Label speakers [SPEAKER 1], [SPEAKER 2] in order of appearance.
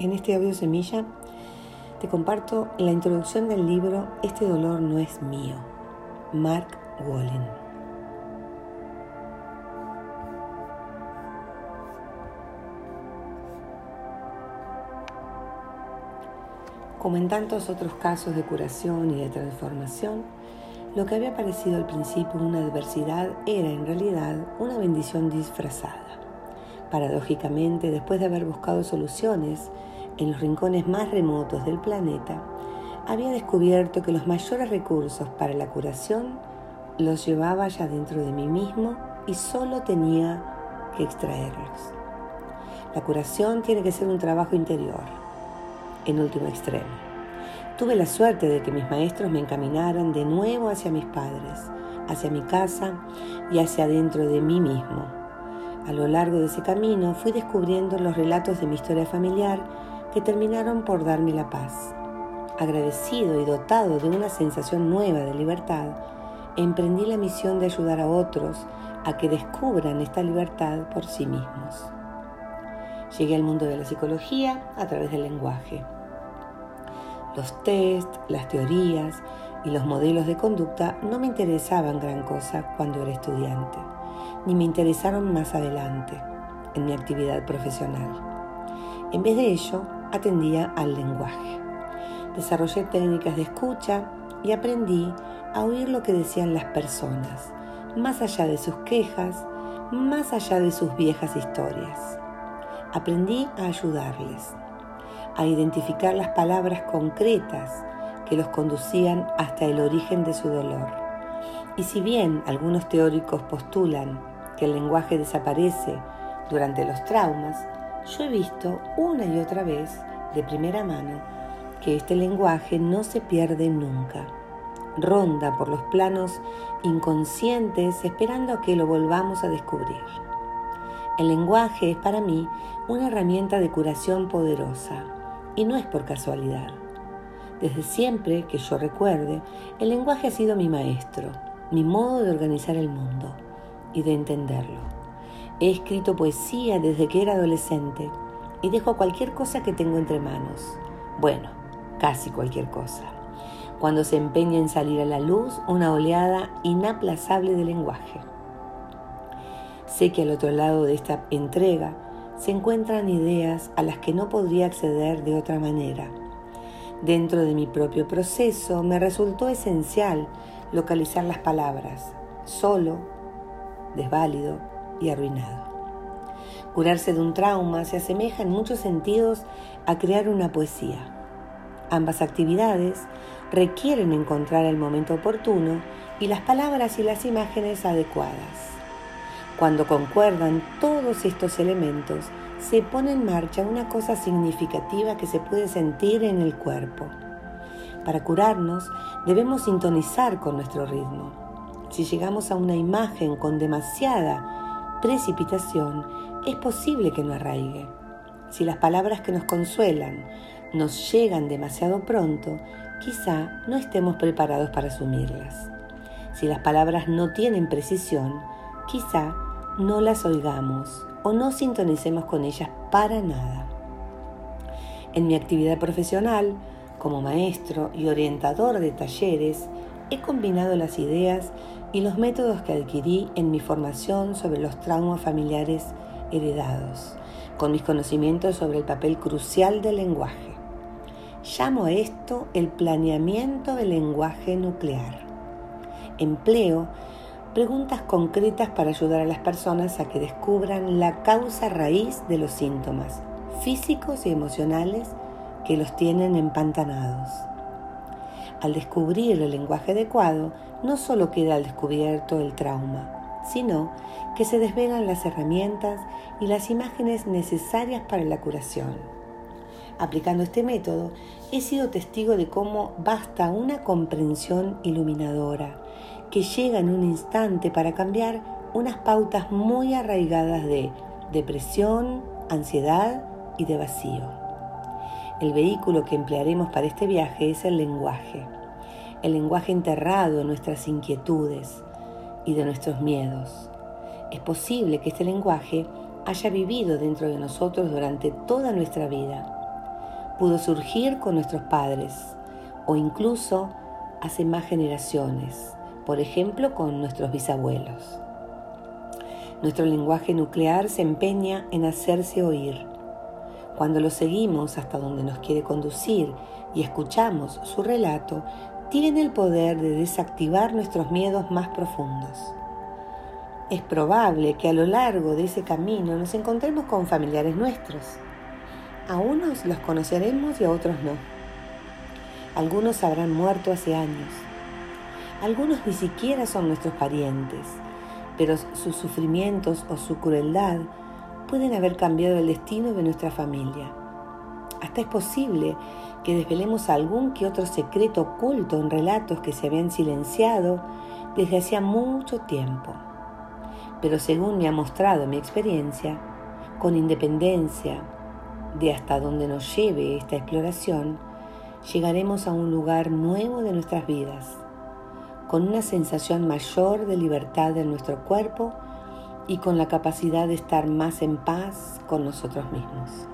[SPEAKER 1] En este audio semilla te comparto la introducción del libro Este dolor no es mío, Mark Wallen. Como en tantos otros casos de curación y de transformación, lo que había parecido al principio una adversidad era en realidad una bendición disfrazada. Paradójicamente, después de haber buscado soluciones en los rincones más remotos del planeta, había descubierto que los mayores recursos para la curación los llevaba ya dentro de mí mismo y solo tenía que extraerlos. La curación tiene que ser un trabajo interior, en último extremo. Tuve la suerte de que mis maestros me encaminaran de nuevo hacia mis padres, hacia mi casa y hacia dentro de mí mismo a lo largo de ese camino fui descubriendo los relatos de mi historia familiar que terminaron por darme la paz. Agradecido y dotado de una sensación nueva de libertad, emprendí la misión de ayudar a otros a que descubran esta libertad por sí mismos. Llegué al mundo de la psicología a través del lenguaje. Los test, las teorías y los modelos de conducta no me interesaban gran cosa cuando era estudiante ni me interesaron más adelante en mi actividad profesional. En vez de ello, atendía al lenguaje. Desarrollé técnicas de escucha y aprendí a oír lo que decían las personas, más allá de sus quejas, más allá de sus viejas historias. Aprendí a ayudarles, a identificar las palabras concretas que los conducían hasta el origen de su dolor. Y si bien algunos teóricos postulan que el lenguaje desaparece durante los traumas, yo he visto una y otra vez, de primera mano, que este lenguaje no se pierde nunca. Ronda por los planos inconscientes esperando a que lo volvamos a descubrir. El lenguaje es para mí una herramienta de curación poderosa y no es por casualidad. Desde siempre que yo recuerde, el lenguaje ha sido mi maestro, mi modo de organizar el mundo y de entenderlo. He escrito poesía desde que era adolescente y dejo cualquier cosa que tengo entre manos. Bueno, casi cualquier cosa. Cuando se empeña en salir a la luz una oleada inaplazable de lenguaje. Sé que al otro lado de esta entrega se encuentran ideas a las que no podría acceder de otra manera. Dentro de mi propio proceso me resultó esencial localizar las palabras, solo desválido y arruinado. Curarse de un trauma se asemeja en muchos sentidos a crear una poesía. Ambas actividades requieren encontrar el momento oportuno y las palabras y las imágenes adecuadas. Cuando concuerdan todos estos elementos, se pone en marcha una cosa significativa que se puede sentir en el cuerpo. Para curarnos debemos sintonizar con nuestro ritmo si llegamos a una imagen con demasiada precipitación, es posible que no arraigue. Si las palabras que nos consuelan nos llegan demasiado pronto, quizá no estemos preparados para asumirlas. Si las palabras no tienen precisión, quizá no las oigamos o no sintonicemos con ellas para nada. En mi actividad profesional, como maestro y orientador de talleres, he combinado las ideas y los métodos que adquirí en mi formación sobre los traumas familiares heredados, con mis conocimientos sobre el papel crucial del lenguaje. Llamo a esto el planeamiento del lenguaje nuclear. Empleo preguntas concretas para ayudar a las personas a que descubran la causa raíz de los síntomas físicos y emocionales que los tienen empantanados. Al descubrir el lenguaje adecuado, no solo queda al descubierto el trauma, sino que se desvelan las herramientas y las imágenes necesarias para la curación. Aplicando este método, he sido testigo de cómo basta una comprensión iluminadora que llega en un instante para cambiar unas pautas muy arraigadas de depresión, ansiedad y de vacío. El vehículo que emplearemos para este viaje es el lenguaje, el lenguaje enterrado en nuestras inquietudes y de nuestros miedos. Es posible que este lenguaje haya vivido dentro de nosotros durante toda nuestra vida, pudo surgir con nuestros padres o incluso hace más generaciones, por ejemplo con nuestros bisabuelos. Nuestro lenguaje nuclear se empeña en hacerse oír. Cuando lo seguimos hasta donde nos quiere conducir y escuchamos su relato, tiene el poder de desactivar nuestros miedos más profundos. Es probable que a lo largo de ese camino nos encontremos con familiares nuestros. A unos los conoceremos y a otros no. Algunos habrán muerto hace años. Algunos ni siquiera son nuestros parientes pero sus sufrimientos o su crueldad pueden haber cambiado el destino de nuestra familia. Hasta es posible que desvelemos algún que otro secreto oculto en relatos que se habían silenciado desde hacía mucho tiempo. Pero según me ha mostrado mi experiencia, con independencia de hasta dónde nos lleve esta exploración, llegaremos a un lugar nuevo de nuestras vidas con una sensación mayor de libertad en nuestro cuerpo y con la capacidad de estar más en paz con nosotros mismos.